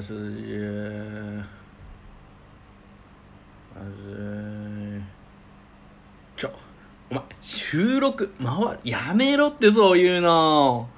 あちょちょお前収録？回やめろってそういうの。